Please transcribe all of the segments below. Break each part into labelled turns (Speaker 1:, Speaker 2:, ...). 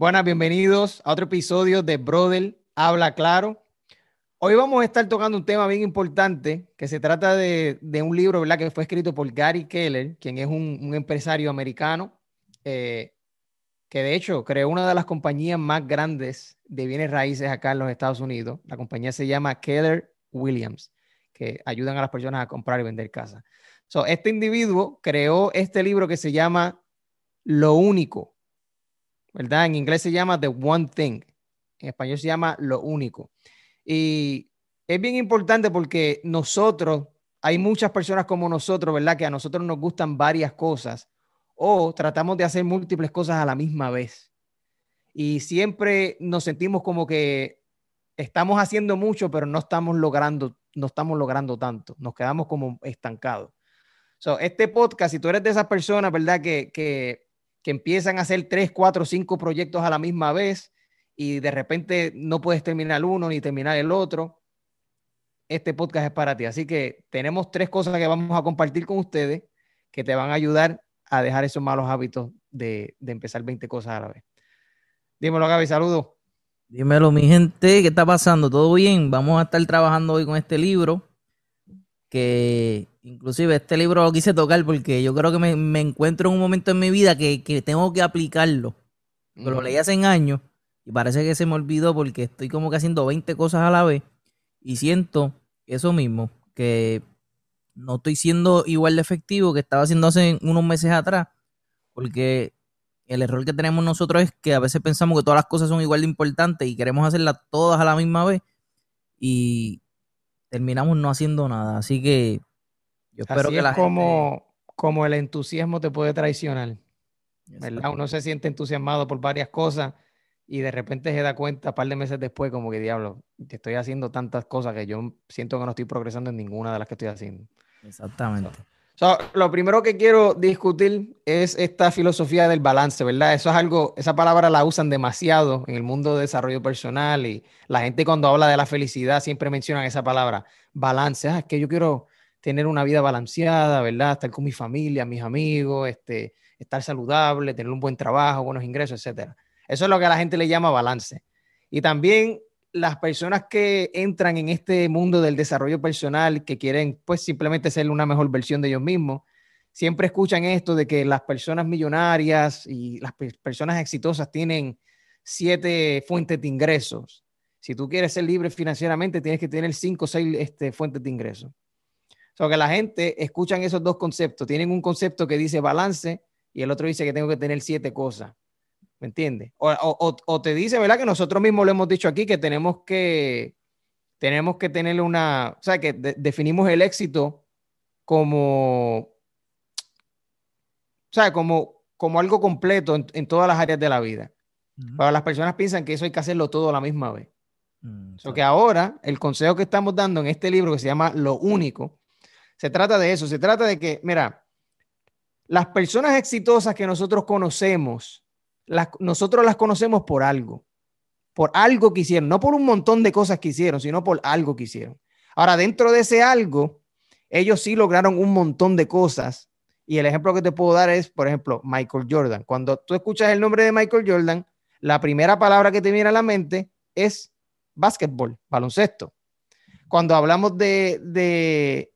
Speaker 1: Buenas, bienvenidos a otro episodio de Brother Habla Claro. Hoy vamos a estar tocando un tema bien importante que se trata de, un libro ¿verdad? que fue escrito por Gary Keller, quien es un, empresario americano eh, que de hecho creó una de las compañías más grandes de bienes raíces acá en los Estados Unidos. La compañía se llama Keller Williams, que ayudan a las personas a comprar y vender casas. So, este individuo creó este libro que se llama Lo Único, ¿verdad? En inglés se llama The One Thing, en español se llama Lo Único. Y es bien importante porque nosotros, hay muchas personas como nosotros, ¿verdad? Que a nosotros nos gustan varias cosas o tratamos de hacer múltiples cosas a la misma vez. Y siempre nos sentimos como que estamos haciendo mucho, pero no estamos logrando, no estamos logrando tanto. Nos quedamos como estancados. So, este podcast, si tú eres de esas personas, ¿verdad? Que, que que empiezan a hacer tres, cuatro, cinco proyectos a la misma vez y de repente no puedes terminar uno ni terminar el otro, este podcast es para ti. Así que tenemos tres cosas que vamos a compartir con ustedes que te van a ayudar a dejar esos malos hábitos de, empezar 20 cosas a la vez. Dímelo, Gaby, saludos.
Speaker 2: Dímelo, mi gente, ¿qué está pasando? ¿Todo bien? Vamos a estar trabajando hoy con este libro que inclusive este libro lo quise tocar porque yo creo que me, encuentro en un momento en mi vida que, tengo que aplicarlo. lo leí hace años y parece que se me olvidó porque estoy como que haciendo 20 cosas a la vez y siento eso mismo, que no estoy siendo igual de efectivo que estaba haciendo hace unos meses atrás, porque el error que tenemos nosotros es que a veces pensamos que todas las cosas son igual de importantes y queremos hacerlas todas a la misma vez y terminamos no haciendo nada. Así que
Speaker 1: yo espero que la como, como el entusiasmo te puede traicionar. ¿verdad? Uno se siente entusiasmado por varias cosas y de repente se da cuenta, un par de meses después, como que diablo, te estoy haciendo tantas cosas que yo siento que no estoy progresando en ninguna de las que estoy haciendo.
Speaker 2: Exactamente
Speaker 1: lo primero que quiero discutir es esta filosofía del balance, ¿verdad? Eso es algo, esa palabra la usan demasiado en el mundo de desarrollo personal y la gente cuando habla de la felicidad siempre mencionan esa palabra, balance. Ah, es que yo quiero tener una vida balanceada, ¿verdad? Estar con mi familia, mis amigos, este, estar saludable, tener un buen trabajo, buenos ingresos, etcétera. Eso es lo que a la gente le llama balance. Y también las personas que entran en este mundo del desarrollo personal, que quieren pues simplemente ser una mejor versión de ellos mismos, siempre escuchan esto de que las personas millonarias y las personas exitosas tienen siete fuentes de ingresos. Si tú quieres ser libre financieramente, tienes que tener cinco o seis este, fuentes de ingresos. Sea, que la gente escuchan esos dos conceptos. Tienen un concepto que dice balance y el otro dice que tengo que tener siete cosas. ¿Me entiendes? O, te dice, ¿verdad? Que nosotros mismos lo hemos dicho aquí, que tenemos que, tenemos que tener una, o sea, que definimos el éxito como, o sea, como, como algo completo en, todas las áreas de la vida. Pero las personas piensan que eso hay que hacerlo todo a la misma vez. Mm, que ahora el consejo que estamos dando en este libro que se llama Lo Único, se trata de eso, se trata de que, mira, las personas exitosas que nosotros conocemos, nosotros las conocemos por algo, por algo que hicieron, no por un montón de cosas que hicieron, sino por algo que hicieron. Ahora, dentro de ese algo, ellos sí lograron un montón de cosas. Y el ejemplo que te puedo dar es, por ejemplo, Michael Jordan. Cuando tú escuchas el nombre de Michael Jordan, la primera palabra que te viene a la mente es básquetbol, baloncesto. Cuando hablamos de,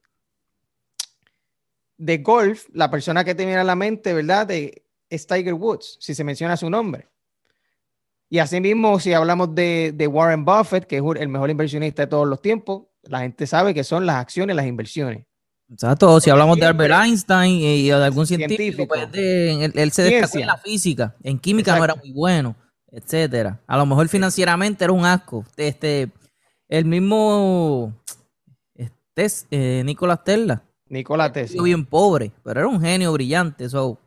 Speaker 1: de golf, la persona que te viene a la mente, ¿verdad? De, es Tiger Woods, si se menciona su nombre. Y asimismo, si hablamos de, Warren Buffett, que es el mejor inversionista de todos los tiempos, la gente sabe que son las acciones, las inversiones.
Speaker 2: Exacto, si hablamos de Albert Einstein y, de algún científico, pues, él, se destacó en la física, en química no era muy bueno, etcétera. A lo mejor financieramente era un asco. Este, el mismo este, eh, Nicolás Tesla.
Speaker 1: Nicolás Tesla.
Speaker 2: Bien pobre, pero era un genio brillante. So,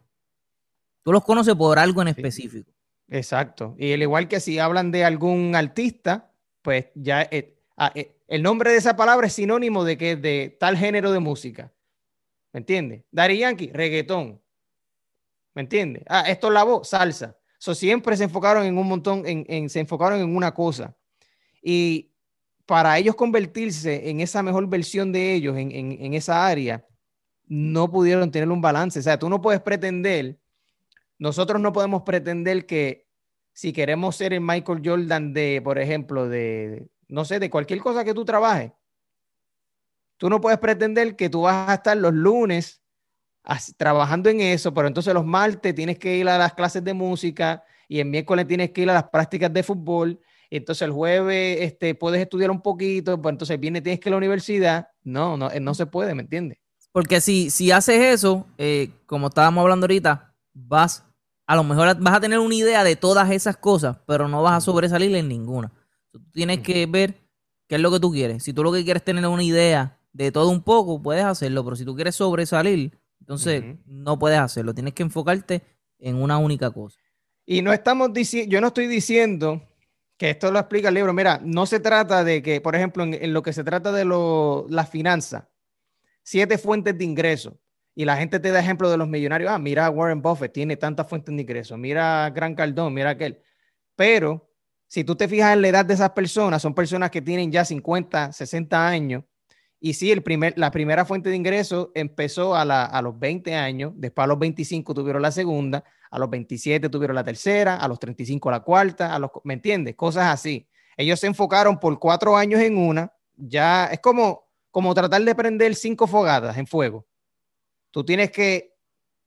Speaker 2: Tú los conoces por algo en específico.
Speaker 1: Exacto. Y al igual que si hablan de algún artista, pues ya eh, ah, eh, el nombre de esa palabra es sinónimo de que de tal género de música. ¿Me entiendes? Dari Yankee, reggaetón. ¿Me entiendes? Ah, esto es la voz, salsa. So, siempre se enfocaron en un montón, en, se enfocaron en una cosa. Y para ellos convertirse en esa mejor versión de ellos, en, en esa área, no pudieron tener un balance. O sea, tú no puedes pretender nosotros no podemos pretender que si queremos ser el Michael Jordan de, por ejemplo, de, no sé, de cualquier cosa que tú trabajes, tú no puedes pretender que tú vas a estar los lunes trabajando en eso, pero entonces los martes tienes que ir a las clases de música y el miércoles tienes que ir a las prácticas de fútbol. Entonces el jueves este, puedes estudiar un poquito, pues entonces viene tienes que ir a la universidad. No, no, no se puede, ¿me entiendes?
Speaker 2: Porque si, si haces eso, eh, como estábamos hablando ahorita, vas, a lo mejor vas a tener una idea de todas esas cosas, pero no vas a sobresalir en ninguna. Tú tienes que ver qué es lo que tú quieres. Si tú lo que quieres es tener una idea de todo un poco, puedes hacerlo, pero si tú quieres sobresalir, entonces, no puedes hacerlo. Tienes que enfocarte en una única cosa.
Speaker 1: Y no estamos diciendo, yo no estoy diciendo que esto lo explica el libro. Mira, no se trata de que, por ejemplo, en, lo que se trata de las finanzas, siete fuentes de ingreso. Y la gente te da ejemplo de los millonarios. Ah, mira, Warren Buffett tiene tantas fuentes de ingreso. Mira, Gran Cardón, mira aquel. Pero si tú te fijas en la edad de esas personas, son personas que tienen ya 50, 60 años y sí, el primer, la primera fuente de ingreso empezó a, a, los 20 años, después a los 25 tuvieron la segunda, a los 27 tuvieron la tercera, a los 35 la cuarta, a los, ¿me entiendes? Cosas así. Ellos se enfocaron por cuatro años en una, ya es como, como tratar de prender cinco fogadas en fuego. Tú tienes que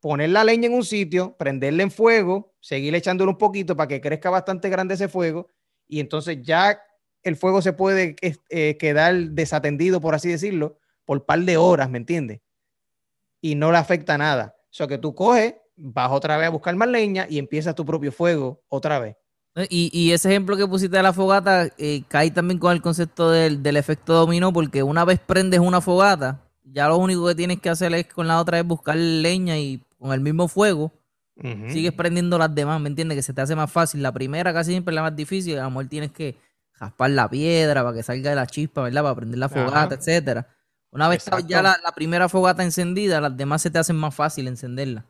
Speaker 1: poner la leña en un sitio, prenderla en fuego, seguir echándole un poquito para que crezca bastante grande ese fuego y entonces ya el fuego se puede eh, quedar desatendido, por así decirlo, por par de horas, ¿me entiendes? Y no le afecta nada. O sea, que tú coges, vas otra vez a buscar más leña y empiezas tu propio fuego otra vez.
Speaker 2: Eh, y, ese ejemplo que pusiste de la fogata eh, cae también con el concepto del, efecto dominó, porque una vez prendes una fogata, ya lo único que tienes que hacer es con la otra es buscar leña y con el mismo fuego sigues prendiendo las demás, ¿me entiendes? Que se te hace más fácil. La primera casi siempre es la más difícil, a lo mejor tienes que raspar la piedra para que salga de la chispa, ¿verdad? Para prender la fogata, etcétera. Una vez ya la, primera fogata encendida, las demás se te hacen más fácil encenderla.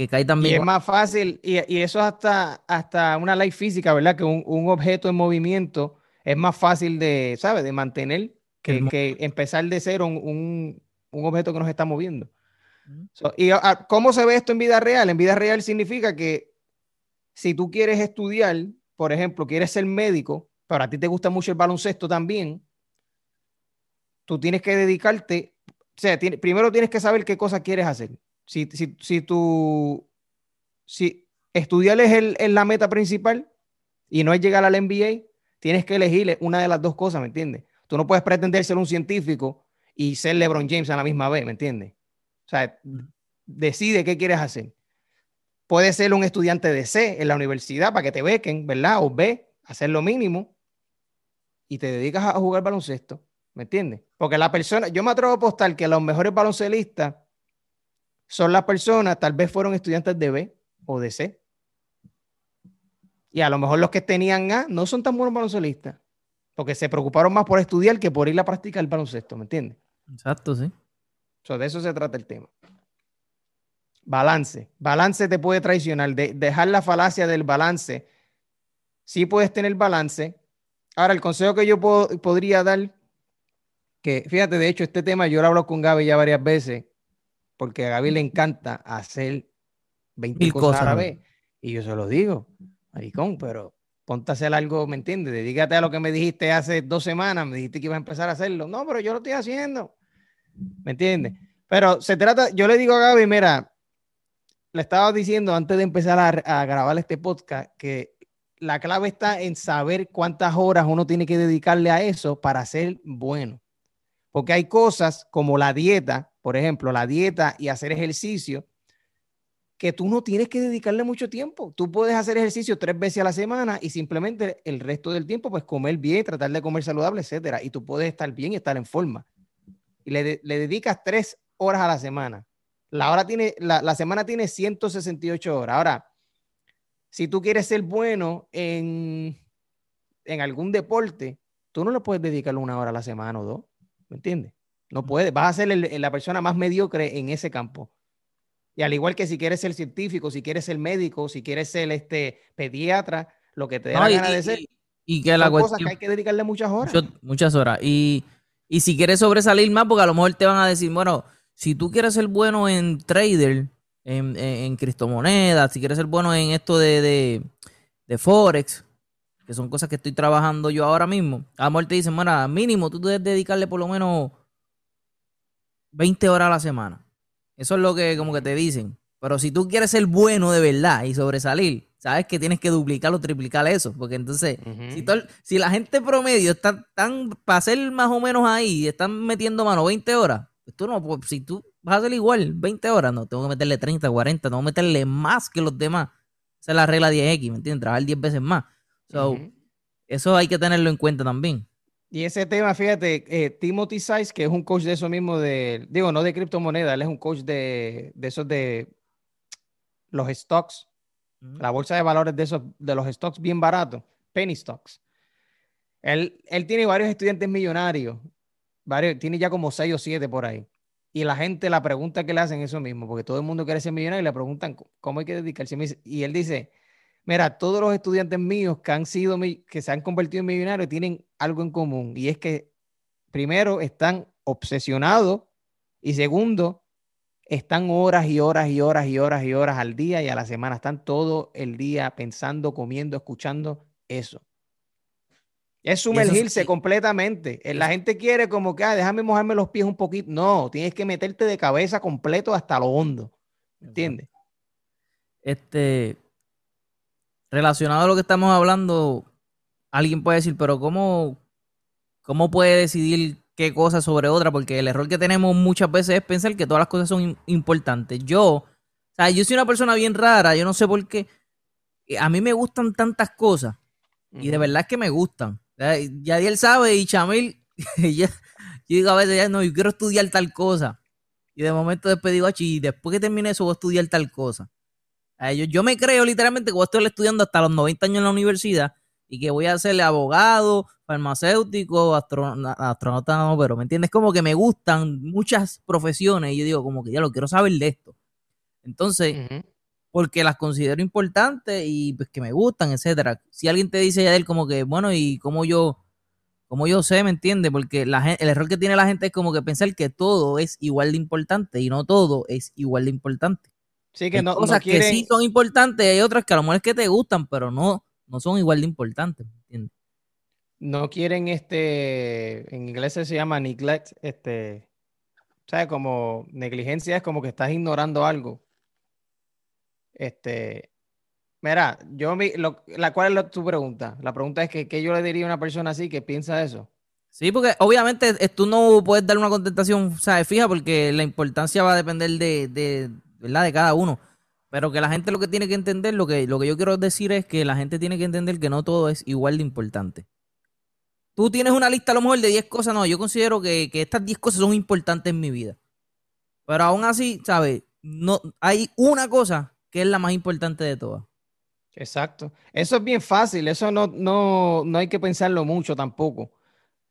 Speaker 2: Que cae también.
Speaker 1: Y es más fácil, y, eso es hasta, hasta una ley física, ¿verdad? Que un, objeto en movimiento es más fácil de, ¿sabes? De mantener que, que empezar de cero un, objeto que nos está moviendo. ¿Y cómo se ve esto en vida real? En vida real significa que si tú quieres estudiar, por ejemplo, quieres ser médico, pero a ti te gusta mucho el baloncesto también, tú tienes que dedicarte, o sea, primero tienes que saber qué cosas quieres hacer. Si, si, si tú, si estudiar es, la meta principal y no es llegar al NBA, tienes que elegir una de las dos cosas, ¿me entiendes? Tú no puedes pretender ser un científico y ser LeBron James a la misma vez, ¿me entiendes? O sea, decide qué quieres hacer. Puedes ser un estudiante de C en la universidad para que te bequen, ¿verdad? O B, hacer lo mínimo y te dedicas a jugar baloncesto, ¿me entiendes? Porque la persona, yo me atrevo a apostar que los mejores baloncelistas son las personas, tal vez fueron estudiantes de B o de C. Y a lo mejor los que tenían A no son tan buenos baloncelistas, porque se preocuparon más por estudiar que por ir a practicar el baloncesto, ¿me entiendes?
Speaker 2: Exacto, sí.
Speaker 1: de eso se trata el tema. Balance. Balance te puede traicionar. De, dejar la falacia del balance. Sí puedes tener balance, Ahora, el consejo que yo podría dar, que fíjate, de hecho, este tema yo lo hablo con Gaby ya varias veces, porque a Gaby le encanta hacer 20 cosas, a la vez. Y yo se lo digo, maricón, pero ponte a hacer algo, ¿me entiendes? Dedícate a lo que me dijiste hace dos semanas, me dijiste que ibas a empezar a hacerlo. No, pero yo lo estoy haciendo, ¿me entiendes? Pero se trata, yo le digo a Gaby, mira, le estaba diciendo antes de empezar a, a grabar este podcast que la clave está en saber cuántas horas uno tiene que dedicarle a eso para ser bueno. Porque hay cosas como la dieta, por ejemplo, la dieta y hacer ejercicio, que tú no tienes que dedicarle mucho tiempo. Tú puedes hacer ejercicio tres veces a la semana y simplemente el resto del tiempo, pues comer bien, tratar de comer saludable, etcétera. Y tú puedes estar bien y estar en forma. Y le, dedicas tres horas a la semana. La, hora tiene, la, semana tiene 168 horas. Ahora, si tú quieres ser bueno en, en algún deporte, tú no le puedes dedicar una hora a la semana o dos, ¿me entiendes? No puedes, vas a ser la persona más mediocre en ese campo. Y al igual que si quieres ser científico, si quieres ser médico, si quieres ser este pediatra, lo que te dé la gana de ser.
Speaker 2: Y, que la
Speaker 1: cosas que hay que dedicarle muchas horas.
Speaker 2: muchas horas. Y, y si quieres sobresalir más, porque a lo mejor te van a decir, bueno, si tú quieres ser bueno en trader, en, en, criptomonedas, si quieres ser bueno en esto de, de Forex, que son cosas que estoy trabajando yo ahora mismo, a lo mejor te dicen, bueno, mínimo tú debes dedicarle por lo menos 20 horas a la semana. Eso es lo que como que te dicen. Pero si tú quieres ser bueno de verdad y sobresalir, sabes que tienes que duplicar o triplicar eso. Porque entonces, si, la gente promedio está tan, para ser más o menos ahí, están metiendo mano 20 horas, pues tú no, pues, si tú vas a ser igual, 20 horas, no, tengo que meterle 30, 40, tengo que meterle más que los demás. Esa es la regla 10X, ¿me entiendes? Trabajar 10 veces más. So, Eso hay que tenerlo en cuenta también.
Speaker 1: Y ese tema, fíjate, eh, Timothy Size, que es un coach de eso mismo, de, digo, no de criptomonedas, él es un coach de, de esos de los stocks, la bolsa de valores de esos, de los stocks bien baratos, penny stocks. Él, él tiene varios estudiantes millonarios, varios, tiene ya como seis o siete por ahí. Y la gente, la pregunta que le hacen eso mismo, porque todo el mundo quiere ser millonario y le preguntan cómo hay que dedicarse. Y él dice, mira, todos los estudiantes míos que han sido, que se han convertido en millonarios tienen algo en común. Y es que, primero, están obsesionados y segundo, están horas y horas y horas y horas y horas al día y a la semana. Están todo el día pensando, comiendo, escuchando eso. Es sumergirse completamente. Eh, la gente quiere como que, ah, déjame mojarme los pies un poquito. No, tienes que meterte de cabeza completo hasta lo hondo. ¿Entiendes?
Speaker 2: Este, relacionado a lo que estamos hablando, alguien puede decir, pero ¿cómo, cómo puede decidir qué cosa sobre otra, porque el error que tenemos muchas veces es pensar que todas las cosas son importantes. Yo, o sea, yo soy una persona bien rara, yo no sé por qué. Eh, a mí me gustan tantas cosas y de verdad es que me gustan. Ya él sabe y Chamil, yo digo a veces, ya no, yo quiero estudiar tal cosa. Y de momento después digo, y después que termine eso voy a estudiar tal cosa. Yo, yo me creo literalmente que voy a estar estudiando hasta los 90 años en la universidad y que voy a ser abogado, farmacéutico, astronauta, no, pero ¿me entiendes? Como que me gustan muchas profesiones y yo digo, como que ya lo quiero saber de esto. Entonces, porque las considero importantes y pues que me gustan, etcétera. Si alguien te dice ya él como que, bueno, y como yo, como yo sé, ¿me entiendes? Porque la, el error que tiene la gente es como que pensar que todo es igual de importante y no todo es igual de importante.
Speaker 1: Sí, que no,
Speaker 2: cosas que sí son importantes, hay otras que a lo mejor es que te gustan, pero no no son igual de importantes, ¿entiendes?
Speaker 1: No quieren este, en inglés se llama neglect, este, ¿sabes? Como negligencia es como que estás ignorando algo. Este, mira, yo, mi, la, ¿cuál es tu pregunta? La pregunta es que, ¿qué yo le diría a una persona así que piensa eso?
Speaker 2: Sí, porque obviamente tú no puedes dar una contestación, ¿sabes? Fija, porque la importancia va a depender de, de, ¿verdad? de cada uno. Pero que la gente lo que tiene que entender, lo que, lo que yo quiero decir es que la gente tiene que entender que no todo es igual de importante. Tú tienes una lista a lo mejor de 10 cosas, no, yo considero que, estas 10 cosas son importantes en mi vida. Pero aún así, ¿sabes? No, hay una cosa que es la más importante de todas.
Speaker 1: Exacto. Eso es bien fácil, eso no, no, no hay que pensarlo mucho tampoco.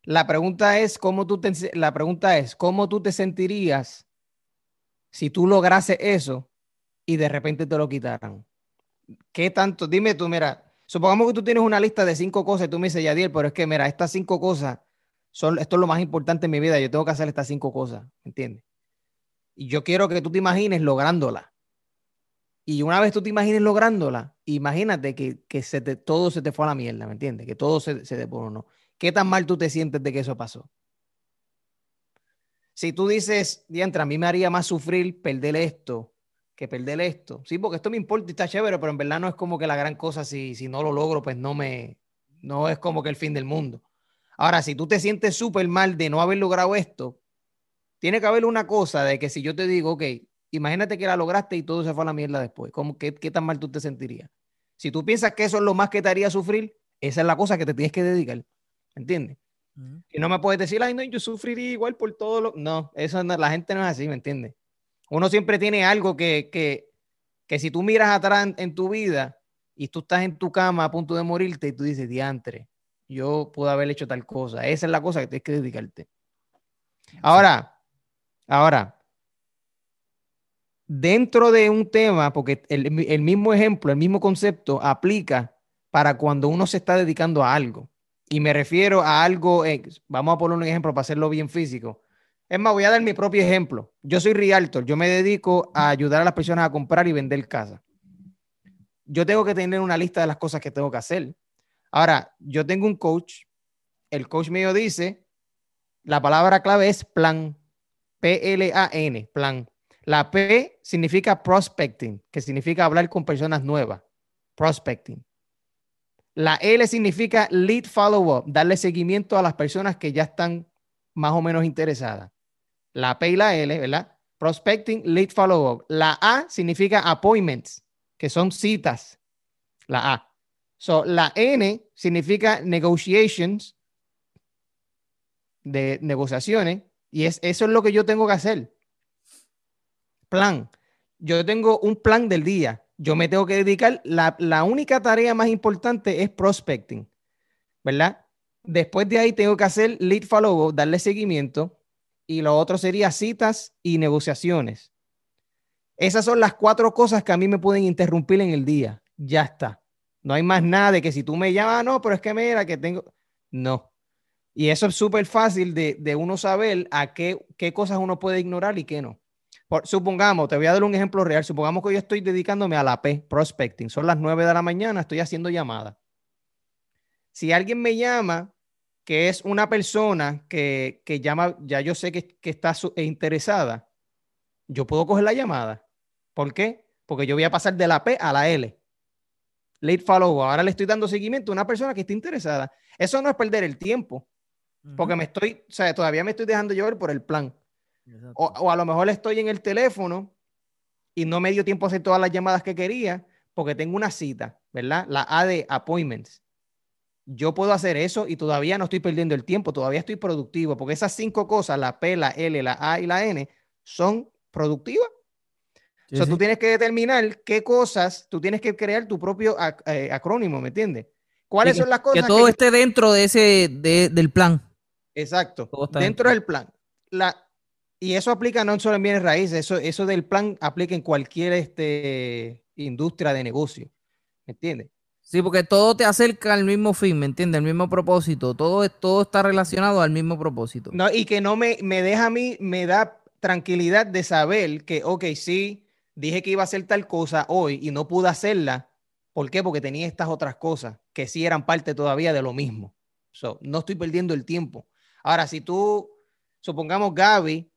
Speaker 1: La pregunta es cómo tú te, la pregunta es cómo tú te sentirías si tú lograses eso y de repente te lo quitaran. ¿Qué tanto? Dime tú, mira, supongamos que tú tienes una lista de cinco cosas y tú me dices, Yadiel, pero es que, mira, estas cinco cosas, son, esto es lo más importante en mi vida, yo tengo que hacer estas cinco cosas, ¿entiendes? Y yo quiero que tú te imagines lográndola. Y una vez tú te imagines lográndola, imagínate que, que se te, todo se te fue a la mierda, ¿me entiendes? Que todo se, se te pone, ¿no? ¿Qué tan mal tú te sientes de que eso pasó? Si tú dices, diantra, a mí me haría más sufrir perder esto que perder esto. Sí, porque esto me importa y está chévere, pero en verdad no es como que la gran cosa. Si, si no lo logro, pues no me, no es como que el fin del mundo. Ahora, si tú te sientes súper mal de no haber logrado esto, tiene que haber una cosa de que si yo te digo, ok, imagínate que la lograste y todo se fue a la mierda después, ¿cómo, qué, qué tan mal tú te sentirías? Si tú piensas que eso es lo más que te haría sufrir, esa es la cosa que te tienes que dedicar. ¿Entiendes? Y no me puedes decir, ay, no, yo sufriría igual por todo lo. No, eso la gente no es así, ¿me entiendes? Uno siempre tiene algo que, que, que si tú miras atrás en, tu vida y tú estás en tu cama a punto de morirte y tú dices, diantre, yo pude haber hecho tal cosa. Esa es la cosa que tienes que dedicarte. Ahora, ahora, dentro de un tema, porque el, el, mismo ejemplo, el mismo concepto aplica para cuando uno se está dedicando a algo. Y me refiero a algo, eh, vamos a poner un ejemplo para hacerlo bien físico. Es más, voy a dar mi propio ejemplo. Yo soy realtor, yo me dedico a ayudar a las personas a comprar y vender casa. yo tengo que tener una lista de las cosas que tengo que hacer. Ahora, yo tengo un coach, el coach mío dice, la palabra clave es plan, P-L-A-N, plan. La P significa prospecting, que significa hablar con personas nuevas, prospecting. La L significa lead follow-up, darle seguimiento a las personas que ya están más o menos interesadas. La P y la L, ¿verdad? Prospecting, lead follow-up. La A significa appointments, que son citas. La A. So, la N significa negotiations, de negociaciones, y es, eso es lo que yo tengo que hacer. Plan. Yo tengo un plan del día. Yo me tengo que dedicar, la, la única tarea más importante es prospecting, ¿verdad? Después de ahí tengo que hacer lead follow, darle seguimiento, y lo otro sería citas y negociaciones. Esas son las cuatro cosas que a mí me pueden interrumpir en el día. Ya está. No hay más nada de que si tú me llamas, ah, no, pero es que mira que tengo. No. Y eso es súper fácil de, de, uno saber a qué, qué cosas uno puede ignorar y qué no. Por, supongamos, te voy a dar un ejemplo real. Supongamos que yo estoy dedicándome a la P, prospecting. Son las 9 de la mañana, estoy haciendo llamadas. Si alguien me llama que es una persona que, que llama, ya yo sé que, que está su, interesada, yo puedo coger la llamada. ¿Por qué? Porque yo voy a pasar de la P a la L. Late follow. Ahora le estoy dando seguimiento a una persona que está interesada. Eso no es perder el tiempo. Porque me estoy, o sea, todavía me estoy dejando llevar por el plan. O, o, a lo mejor estoy en el teléfono y no me dio tiempo a hacer todas las llamadas que quería porque tengo una cita, ¿verdad? La A de appointments yo puedo hacer eso y todavía no estoy perdiendo el tiempo, todavía estoy productivo, porque esas cinco cosas, la P, la L, la A y la N, son productivas. Sí, o sea, sí. tú tienes que determinar qué cosas, tú tienes que crear tu propio ac eh, acrónimo, ¿me entiendes? ¿Cuáles
Speaker 2: que,
Speaker 1: son las cosas?
Speaker 2: Que todo que... esté dentro de ese, de, del plan.
Speaker 1: Exacto, dentro, dentro del plan. La, y eso aplica no solo en bienes raíces, eso, eso del plan aplica en cualquier este, industria de negocio, ¿me entiendes?
Speaker 2: Sí, porque todo te acerca al mismo fin, ¿me entiendes? Al mismo propósito. Todo, todo está relacionado al mismo propósito.
Speaker 1: No, y que no me, me deja a mí, me da tranquilidad de saber que, ok, sí, dije que iba a hacer tal cosa hoy y no pude hacerla. ¿Por qué? Porque tenía estas otras cosas que sí eran parte todavía de lo mismo. So, no estoy perdiendo el tiempo. Ahora, si tú, supongamos Gaby,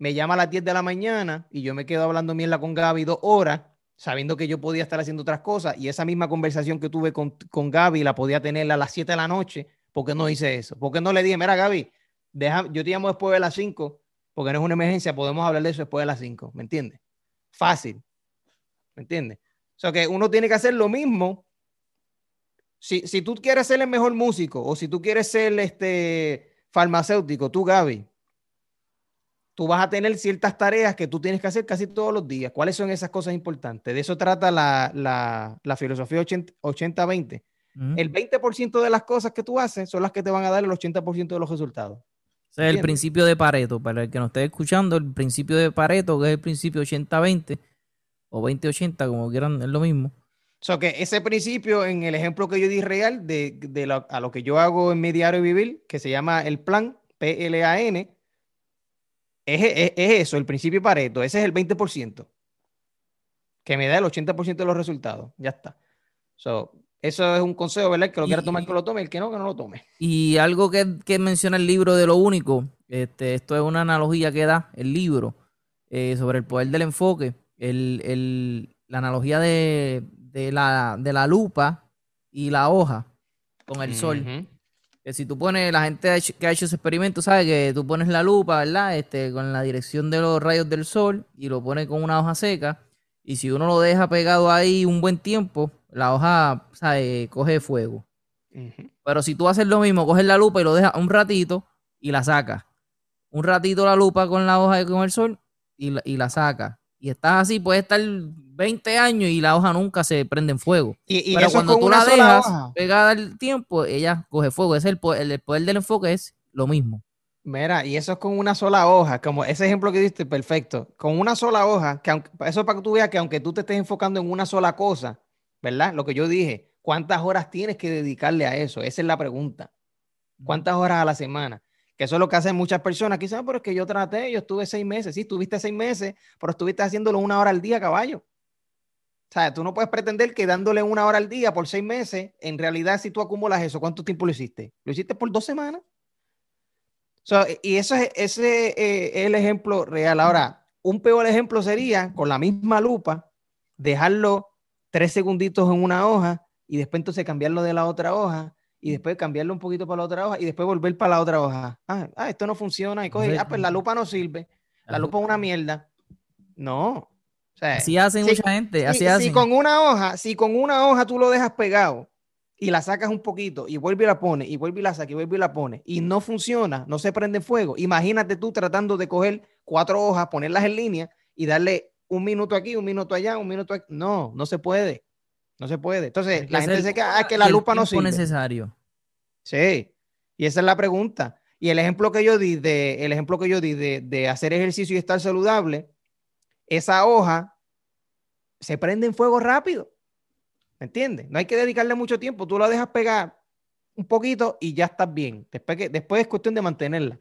Speaker 1: me llama a las 10 de la mañana y yo me quedo hablando mierda con Gaby dos horas, sabiendo que yo podía estar haciendo otras cosas y esa misma conversación que tuve con, con Gaby la podía tener a las 7 de la noche, ¿por qué no hice eso? ¿Por qué no le dije, mira Gaby, deja, yo te llamo después de las 5, porque no es una emergencia, podemos hablar de eso después de las 5, ¿me entiendes? Fácil, ¿me entiendes? O sea que uno tiene que hacer lo mismo. Si, si tú quieres ser el mejor músico o si tú quieres ser este farmacéutico, tú Gaby, tú vas a tener ciertas tareas que tú tienes que hacer casi todos los días. ¿Cuáles son esas cosas importantes? De eso trata la, la, la filosofía 80-20. Uh -huh. El 20% de las cosas que tú haces son las que te van a dar el 80% de los resultados.
Speaker 2: O sea, el principio de Pareto, para el que nos esté escuchando, el principio de Pareto, que es el principio 80-20 o 20-80, como quieran, es lo mismo.
Speaker 1: O sea, que ese principio, en el ejemplo que yo di real, de, de lo, a lo que yo hago en mi diario vivir, que se llama el plan, P-L-A-N, es, es, es, eso, el principio Pareto, ese es el 20%, que me da el 80% de los resultados, ya está. So, eso es un consejo, ¿verdad? El que lo quiera tomar, que lo tome, el que no, que no lo tome.
Speaker 2: Y algo que, que menciona el libro de lo único, este, esto es una analogía que da el libro eh, sobre el poder del enfoque, el, el, la analogía de, de, la, de la lupa y la hoja con el uh -huh. sol que si tú pones, la gente que ha hecho ese experimento sabe que tú pones la lupa, ¿verdad? Este, con la dirección de los rayos del sol y lo pones con una hoja seca. Y si uno lo deja pegado ahí un buen tiempo, la hoja, ¿sabe? Coge fuego. Uh -huh. Pero si tú haces lo mismo, coges la lupa y lo dejas un ratito y la sacas. Un ratito la lupa con la hoja con el sol y la, y la sacas. Y estás así, puedes estar 20 años y la hoja nunca se prende en fuego.
Speaker 1: Y, y
Speaker 2: Pero cuando tú la dejas pegada al tiempo, ella coge fuego. Es el, poder, el poder del enfoque es lo mismo.
Speaker 1: Mira, y eso es con una sola hoja, como ese ejemplo que diste, perfecto. Con una sola hoja, que aunque, eso es para que tú veas que aunque tú te estés enfocando en una sola cosa, ¿verdad? Lo que yo dije, ¿cuántas horas tienes que dedicarle a eso? Esa es la pregunta. ¿Cuántas horas a la semana? Que eso es lo que hacen muchas personas. Quizás, pero es que yo traté, yo estuve seis meses. Sí, estuviste seis meses, pero estuviste haciéndolo una hora al día, caballo. O sea, tú no puedes pretender que dándole una hora al día por seis meses, en realidad, si tú acumulas eso, ¿cuánto tiempo lo hiciste? Lo hiciste por dos semanas. y eso es, ese eh, es el ejemplo real. Ahora, un peor ejemplo sería con la misma lupa, dejarlo tres segunditos en una hoja y después entonces cambiarlo de la otra hoja y después cambiarlo un poquito para la otra hoja y después volver para la otra hoja. Ah, ah esto no funciona. Y coge, ah, pues la lupa no sirve. La lupa es una mierda. No,
Speaker 2: así hacen mucha gente. Así
Speaker 1: si, si con una hoja, si con una hoja tú lo dejas pegado y la sacas un poquito y vuelve y la pone y vuelve y la saca y vuelve y la pone y no funciona, no se prende fuego. Imagínate tú tratando de coger cuatro hojas, ponerlas en línea y darle un minuto aquí, un minuto allá, un minuto aquí. No, no se puede. No se puede. Entonces, la gente se queda, ah, que la lupa no sirve.
Speaker 2: necesario.
Speaker 1: Sí. Y esa es la pregunta. Y el ejemplo que yo di de, el ejemplo que yo di de, de hacer ejercicio y estar saludable, esa hoja se prende en fuego rápido. ¿Me entiendes? No hay que dedicarle mucho tiempo. Tú la dejas pegar un poquito y ya estás bien. Después, que, después es cuestión de mantenerla.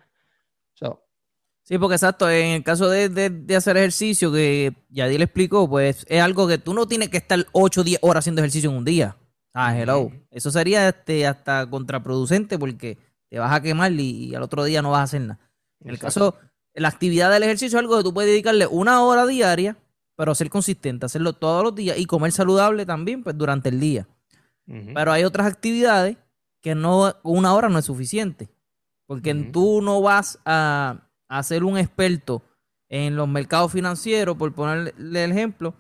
Speaker 2: Sí, porque exacto, en el caso de, hacer ejercicio, que ya le explicó, pues es algo que tú no tienes que estar 8 o 10 horas haciendo ejercicio en un día. Ah, hello. Eso sería este, hasta contraproducente porque te vas a quemar y, al otro día no vas a hacer nada. En el caso, la actividad del ejercicio es algo que tú puedes dedicarle una hora diaria pero ser consistente, hacerlo todos los días y comer saludable también pues, durante el día. Pero hay otras actividades que no, una hora no es suficiente, porque tú no vas a, ser un experto en los mercados financieros, por ponerle el ejemplo,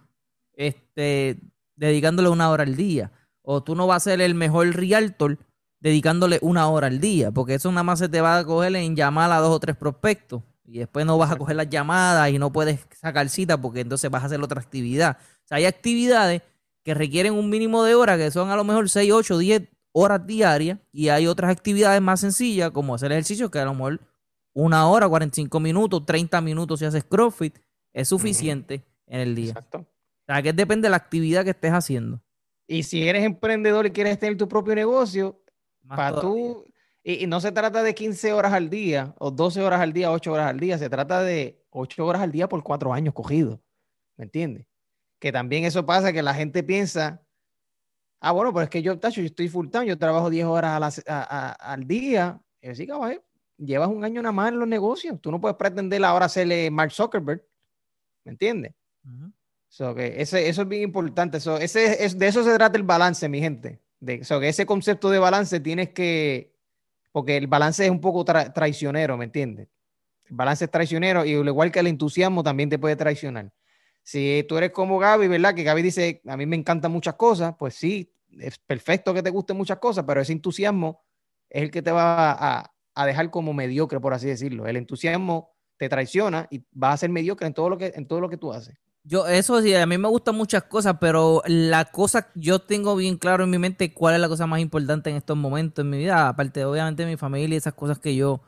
Speaker 2: este, dedicándole una hora al día. O tú no vas a ser el mejor realtor dedicándole una hora al día, porque eso nada más se te va a coger en llamar a dos o tres prospectos y después no vas a coger las llamadas y no puedes sacar cita porque entonces vas a hacer otra actividad. O sea, hay actividades que requieren un mínimo de horas, que son a lo mejor 6, 8, 10 horas diarias, y hay otras actividades más sencillas, como hacer ejercicio, que a lo mejor una hora, 45 minutos, 30 minutos si haces CrossFit, es suficiente en el día. Exacto. O sea, que depende de la actividad que estés haciendo.
Speaker 1: Y si eres emprendedor y quieres tener tu propio negocio, para tú y, no se trata de 15 horas al día o 12 horas al día, 8 horas al día, se trata de 8 horas al día por 4 años cogidos. ¿Me entiendes? Que también eso pasa que la gente piensa, ah, bueno, pero es que yo, tacho, yo estoy full time, yo trabajo 10 horas al día. Y así, cabrón, llevas un año nada más en los negocios. Tú no puedes pretender ahora hacerle Mark Zuckerberg. ¿Me entiendes? que ese, eso es bien importante. ese, es, de eso se trata el balance, mi gente. De, que ese concepto de balance tienes que, porque el balance es un poco traicionero, ¿me entiendes? El balance es traicionero y al igual que el entusiasmo también te puede traicionar. Si tú eres como Gaby, ¿verdad? Que Gaby dice, a mí me encantan muchas cosas, pues sí, es perfecto que te gusten muchas cosas, pero ese entusiasmo es el que te va a, dejar como mediocre, por así decirlo. El entusiasmo te traiciona y vas a ser mediocre en todo lo que, en todo lo que tú haces.
Speaker 2: Yo, eso sí, a mí me gustan muchas cosas, pero la cosa, yo tengo bien claro en mi mente cuál es la cosa más importante en estos momentos en mi vida, aparte obviamente de mi familia y esas cosas que yo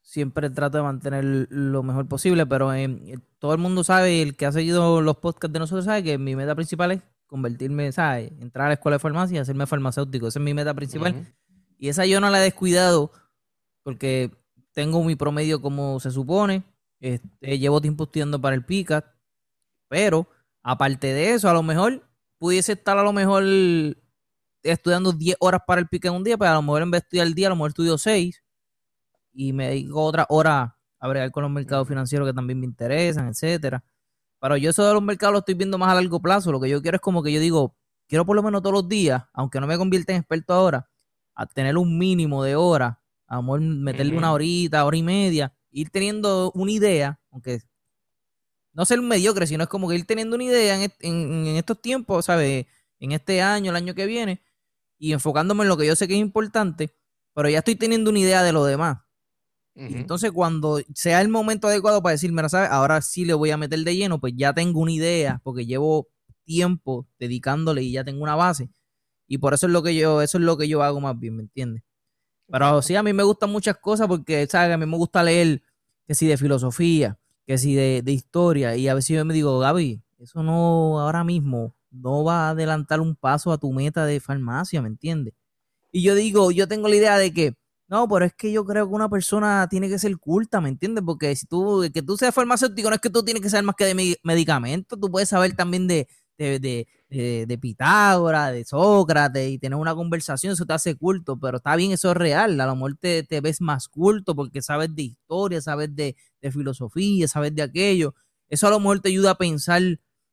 Speaker 2: siempre trato de mantener lo mejor posible, pero eh, todo el mundo sabe, el que ha seguido los podcasts de nosotros sabe que mi meta principal es convertirme, ¿sabes? Entrar a la escuela de farmacia y hacerme farmacéutico, esa es mi meta principal. Y esa yo no la he descuidado porque tengo mi promedio como se supone, este, llevo tiempo estudiando para el PICAT, pero, aparte de eso, a lo mejor pudiese estar a lo mejor estudiando 10 horas para el pique en un día, pero a lo mejor en vez de estudiar el día, a lo mejor estudio 6 y me dedico otra hora a bregar con los mercados financieros que también me interesan, etcétera. Pero yo eso de los mercados lo estoy viendo más a largo plazo. Lo que yo quiero es como que yo digo, quiero por lo menos todos los días, aunque no me convierta en experto ahora, a tener un mínimo de horas, a lo mejor meterle una horita, hora y media, ir teniendo una idea, aunque no ser un mediocre, sino es como que ir teniendo una idea en, estos tiempos, ¿sabes? En este año, el año que viene, y enfocándome en lo que yo sé que es importante, pero ya estoy teniendo una idea de lo demás. entonces, cuando sea el momento adecuado para decir, mira, ¿sabes? Ahora sí le voy a meter de lleno, pues ya tengo una idea, porque llevo tiempo dedicándole y ya tengo una base. Y por eso es lo que yo, eso es lo que yo hago más bien, ¿me entiendes? Pero sí, a mí me gustan muchas cosas porque, ¿sabes? A mí me gusta leer, que sí, de filosofía, que si de, historia, y a veces yo me digo, Gaby, eso no ahora mismo no va a adelantar un paso a tu meta de farmacia, ¿me entiendes? Y yo digo, yo tengo la idea de que, no, pero es que yo creo que una persona tiene que ser culta, ¿me entiendes? Porque si tú, que tú seas farmacéutico, no es que tú tienes que saber más que de medicamentos, tú puedes saber también de, de, de, Pitágoras, de Sócrates y tener una conversación, eso te hace culto, pero está bien, eso es real. A lo mejor te, ves más culto porque sabes de historia, sabes de, de, filosofía, sabes de aquello. Eso a lo mejor te ayuda a pensar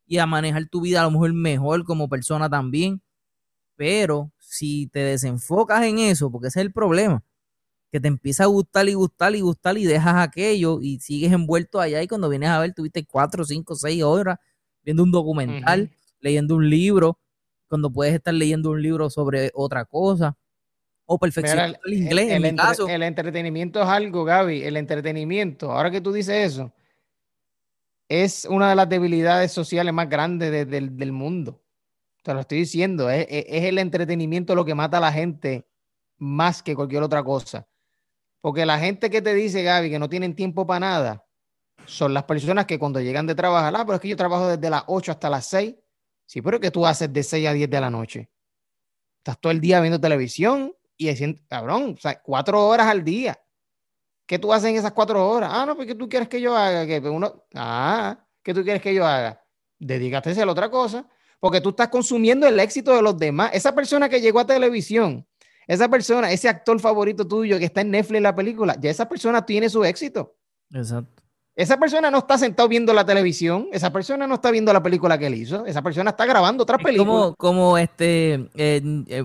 Speaker 2: y a manejar tu vida a lo mejor mejor como persona también. Pero si te desenfocas en eso, porque ese es el problema, que te empieza a gustar y gustar y gustar y dejas aquello y sigues envuelto allá y cuando vienes a ver tuviste cuatro, cinco, seis horas viendo un documental leyendo un libro, cuando puedes estar leyendo un libro sobre otra cosa. O perfeccionar el, inglés,
Speaker 1: el, El entretenimiento es algo, Gaby. El entretenimiento, ahora que tú dices eso, es una de las debilidades sociales más grandes del mundo. Te lo estoy diciendo, es, el entretenimiento lo que mata a la gente más que cualquier otra cosa. Porque la gente que te dice, Gaby, que no tienen tiempo para nada, son las personas que cuando llegan de trabajar, ah, pero es que yo trabajo desde las 8 hasta las 6 Sí, pero ¿qué tú haces de 6 a 10 de la noche? Estás todo el día viendo televisión y diciendo, cabrón, o sea, cuatro horas al día. ¿Qué tú haces en esas cuatro horas? Ah, no, pues ¿qué tú quieres que yo haga? Que uno, ah, ¿qué tú quieres que yo haga? Dedícate a hacer otra cosa, porque tú estás consumiendo el éxito de los demás. Esa persona que llegó a televisión, esa persona, ese actor favorito tuyo que está en Netflix la película, ya esa persona tiene su éxito.
Speaker 2: Exacto.
Speaker 1: Esa persona no está sentado viendo la televisión, esa persona no está viendo la película que él hizo, esa persona está grabando otra película.
Speaker 2: Como, como este,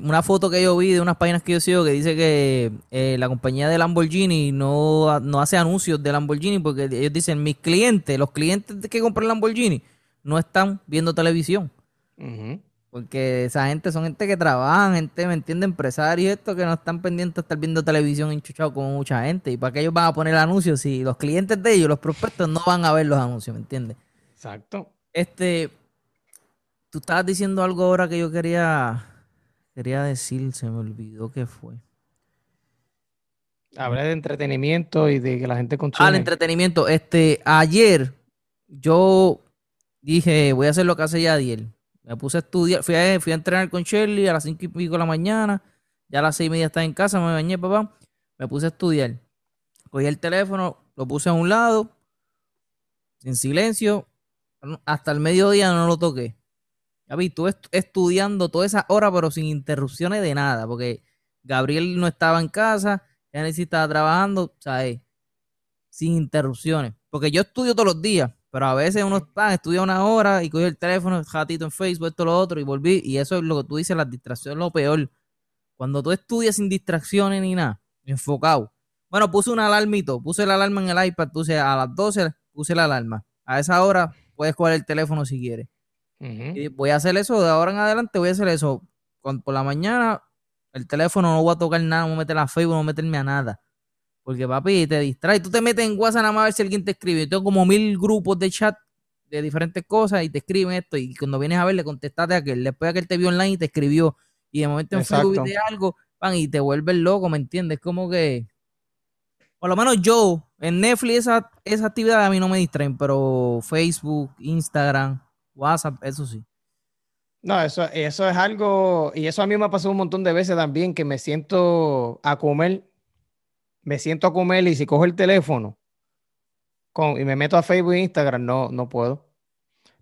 Speaker 2: una foto que yo vi de unas páginas que yo sigo que dice que eh, la compañía de Lamborghini no, no hace anuncios de Lamborghini porque ellos dicen, mis clientes, los clientes que compran Lamborghini, no están viendo televisión. Porque esa gente son gente que trabajan, gente, ¿me entiende? Empresarios esto que no están pendientes de estar viendo televisión enchuchado como mucha gente. ¿Y para qué ellos van a poner anuncios si los clientes de ellos, los prospectos, no van a ver los anuncios, ¿me entiendes?
Speaker 1: Exacto.
Speaker 2: Este, tú estabas diciendo algo ahora que yo quería, quería decir, se me olvidó qué fue.
Speaker 1: Hablé de entretenimiento y de que la gente consume.
Speaker 2: Ah, el entretenimiento. Este, ayer yo dije, voy a hacer lo que hace ya ayer me puse a estudiar, fui a, fui a entrenar con Shirley a las cinco y pico de la mañana, ya a las seis y media estaba en casa, me bañé, papá, me puse a estudiar. Cogí el teléfono, lo puse a un lado, en silencio, hasta el mediodía no lo toqué. Ya vi, estuve estudiando toda esa hora, pero sin interrupciones de nada, porque Gabriel no estaba en casa, ya estaba trabajando, ¿sabes? Sin interrupciones. Porque yo estudio todos los días, pero a veces uno está, estudia una hora y coge el teléfono, ratito en Facebook, esto, lo otro, y volví. Y eso es lo que tú dices, las distracciones lo peor. Cuando tú estudias sin distracciones ni nada, enfocado. Bueno, puse un alarmito, puse la alarma en el iPad, puse a las 12, puse la alarma. A esa hora puedes coger el teléfono si quieres. Y voy a hacer eso, de ahora en adelante voy a hacer eso. por la mañana, el teléfono no voy a tocar nada, no voy a meter a Facebook, no voy a meterme a nada. Porque papi, te distrae. Tú te metes en WhatsApp nada más a ver si alguien te escribe. Yo tengo como mil grupos de chat de diferentes cosas y te escriben esto. Y cuando vienes a ver, le contestaste a aquel. Después aquel te vio online y te escribió. Y de momento en Facebook de algo, van y te vuelves loco, ¿me entiendes? Como que. Por lo menos yo, en Netflix, esa, esa actividad a mí no me distraen, pero Facebook, Instagram, WhatsApp, eso sí.
Speaker 1: No, eso, eso es algo, y eso a mí me ha pasado un montón de veces también, que me siento a comer me siento a comer y si cojo el teléfono con, y me meto a Facebook e Instagram, no, no puedo.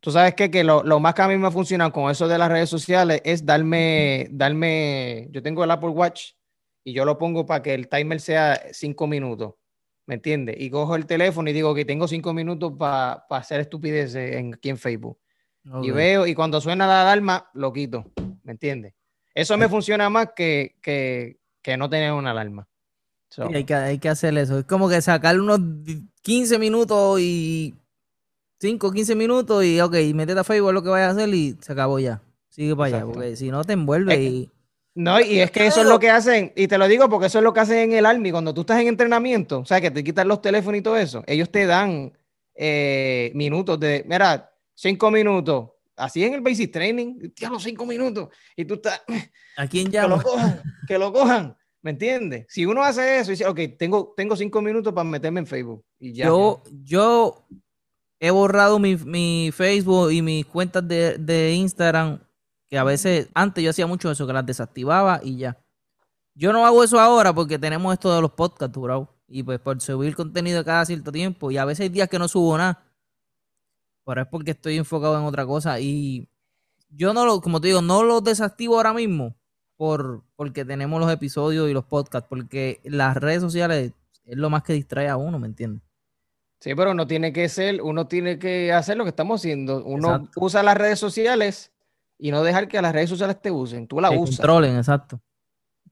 Speaker 1: Tú sabes que, que lo, lo, más que a mí me funciona con eso de las redes sociales es darme, darme, yo tengo el Apple Watch y yo lo pongo para que el timer sea cinco minutos, ¿me entiendes? Y cojo el teléfono y digo que tengo cinco minutos para hacer estupideces en, aquí en Facebook. Y veo, y cuando suena la alarma, lo quito, ¿me entiendes? Eso me funciona más que, que, que no tener una alarma
Speaker 2: hay, que, hay que hacer eso. Es como que sacar unos 15 minutos y 5, 15 minutos y ok, métete a Facebook lo que vayas a hacer y se acabó ya. Sigue para allá, porque si no te envuelve y...
Speaker 1: No, y es que eso es lo que hacen, y te lo digo porque eso es lo que hacen en el Army, cuando tú estás en entrenamiento, o sea, que te quitan los teléfonos y todo eso, ellos te dan eh, minutos de, mira, 5 minutos, así en el basic training, los 5 minutos, y tú estás...
Speaker 2: ¿A quién llama?
Speaker 1: Que lo cojan, que lo cojan. ¿Me entiendes? Si uno hace eso y dice, ok, tengo, tengo cinco minutos para meterme en Facebook y ya.
Speaker 2: Yo, yo he borrado mi, Facebook y mis cuentas de, Instagram, que a veces, antes yo hacía mucho eso, que las desactivaba y ya. Yo no hago eso ahora porque tenemos esto de los podcasts, bro. Y pues por subir contenido cada cierto tiempo. Y a veces hay días que no subo nada. Pero es porque estoy enfocado en otra cosa. Y yo no lo, como te digo, no los desactivo ahora mismo por, porque tenemos los episodios y los podcasts, porque las redes sociales es lo más que distrae a uno, ¿me entiendes?
Speaker 1: Sí, pero no tiene que ser, uno tiene que hacer lo que estamos haciendo. Uno usa las redes sociales y no dejar que las redes sociales te usen. Tú la usas.
Speaker 2: Controlen, exacto.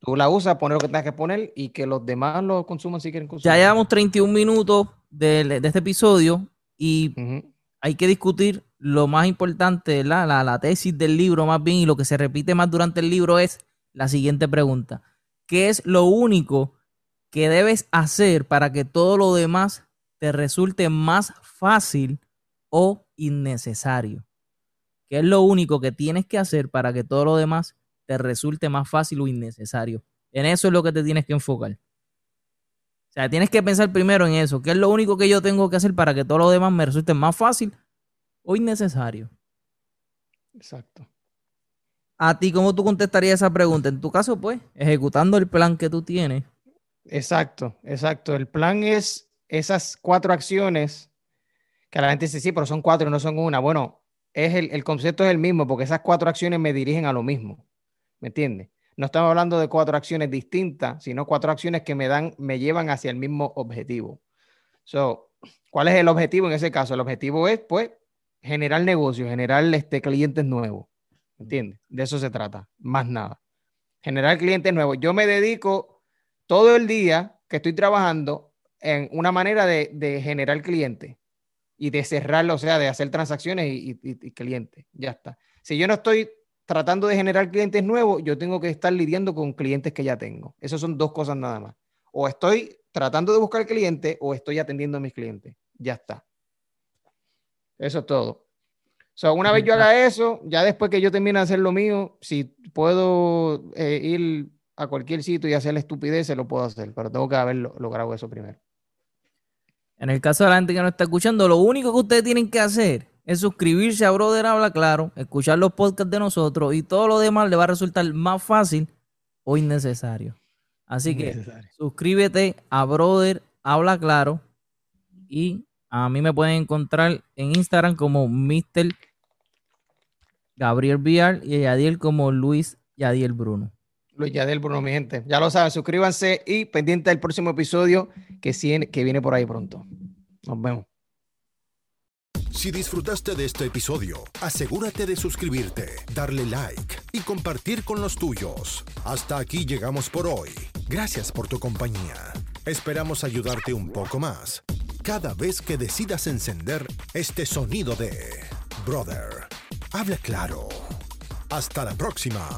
Speaker 1: Tú la usas, poner lo que tengas que poner y que los demás lo consuman si quieren
Speaker 2: consumir. Ya llevamos 31 minutos de, este episodio y hay que discutir lo más importante, la, la tesis del libro más bien y lo que se repite más durante el libro es la siguiente pregunta. ¿Qué es lo único que debes hacer para que todo lo demás te resulte más fácil o innecesario? ¿Qué es lo único que tienes que hacer para que todo lo demás te resulte más fácil o innecesario? En eso es lo que te tienes que enfocar. O sea, tienes que pensar primero en eso. ¿Qué es lo único que yo tengo que hacer para que todo lo demás me resulte más fácil o innecesario?
Speaker 1: Exacto.
Speaker 2: ¿A ti cómo tú contestarías esa pregunta? En tu caso, pues, ejecutando el plan que tú tienes.
Speaker 1: Exacto, exacto. El plan es esas cuatro acciones que la gente dice, sí, pero son cuatro, no son una. Bueno, es el, concepto es el mismo porque esas cuatro acciones me dirigen a lo mismo. ¿Me entiendes? No estamos hablando de cuatro acciones distintas, sino cuatro acciones que me dan, me llevan hacia el mismo objetivo. So, ¿cuál es el objetivo en ese caso? El objetivo es, pues, generar negocio, generar este, clientes nuevos. ¿Me entiendes? De eso se trata, más nada. Generar clientes nuevos. Yo me dedico todo el día que estoy trabajando en una manera de, de generar clientes y de cerrarlo, o sea, de hacer transacciones y, clientes. Ya está. Si yo no estoy tratando de generar clientes nuevos, yo tengo que estar lidiando con clientes que ya tengo. Esas son dos cosas nada más. O estoy tratando de buscar clientes o estoy atendiendo a mis clientes. Ya está. Eso es todo. So, una vez yo haga eso, ya después que yo termine de hacer lo mío, si puedo eh, ir a cualquier sitio y hacer la estupidez, se lo puedo hacer, pero tengo que haber logrado eso primero.
Speaker 2: En el caso de la gente que no está escuchando, lo único que ustedes tienen que hacer es suscribirse a Brother Habla Claro, escuchar los podcasts de nosotros y todo lo demás le va a resultar más fácil o innecesario. Así que suscríbete a Brother Habla Claro y a mí me pueden encontrar en Instagram como Mr. Gabriel Vial y a Yadiel como Luis Yadiel Bruno.
Speaker 1: Luis Yadiel Bruno, mi gente. Ya lo saben, suscríbanse y pendiente del próximo episodio que, que viene por ahí pronto. Nos vemos.
Speaker 3: Si disfrutaste de este episodio, asegúrate de suscribirte, darle like y compartir con los tuyos. Hasta aquí llegamos por hoy. Gracias por tu compañía. Esperamos ayudarte un poco más cada vez que decidas encender este sonido de Brother. Habla claro. Hasta la próxima.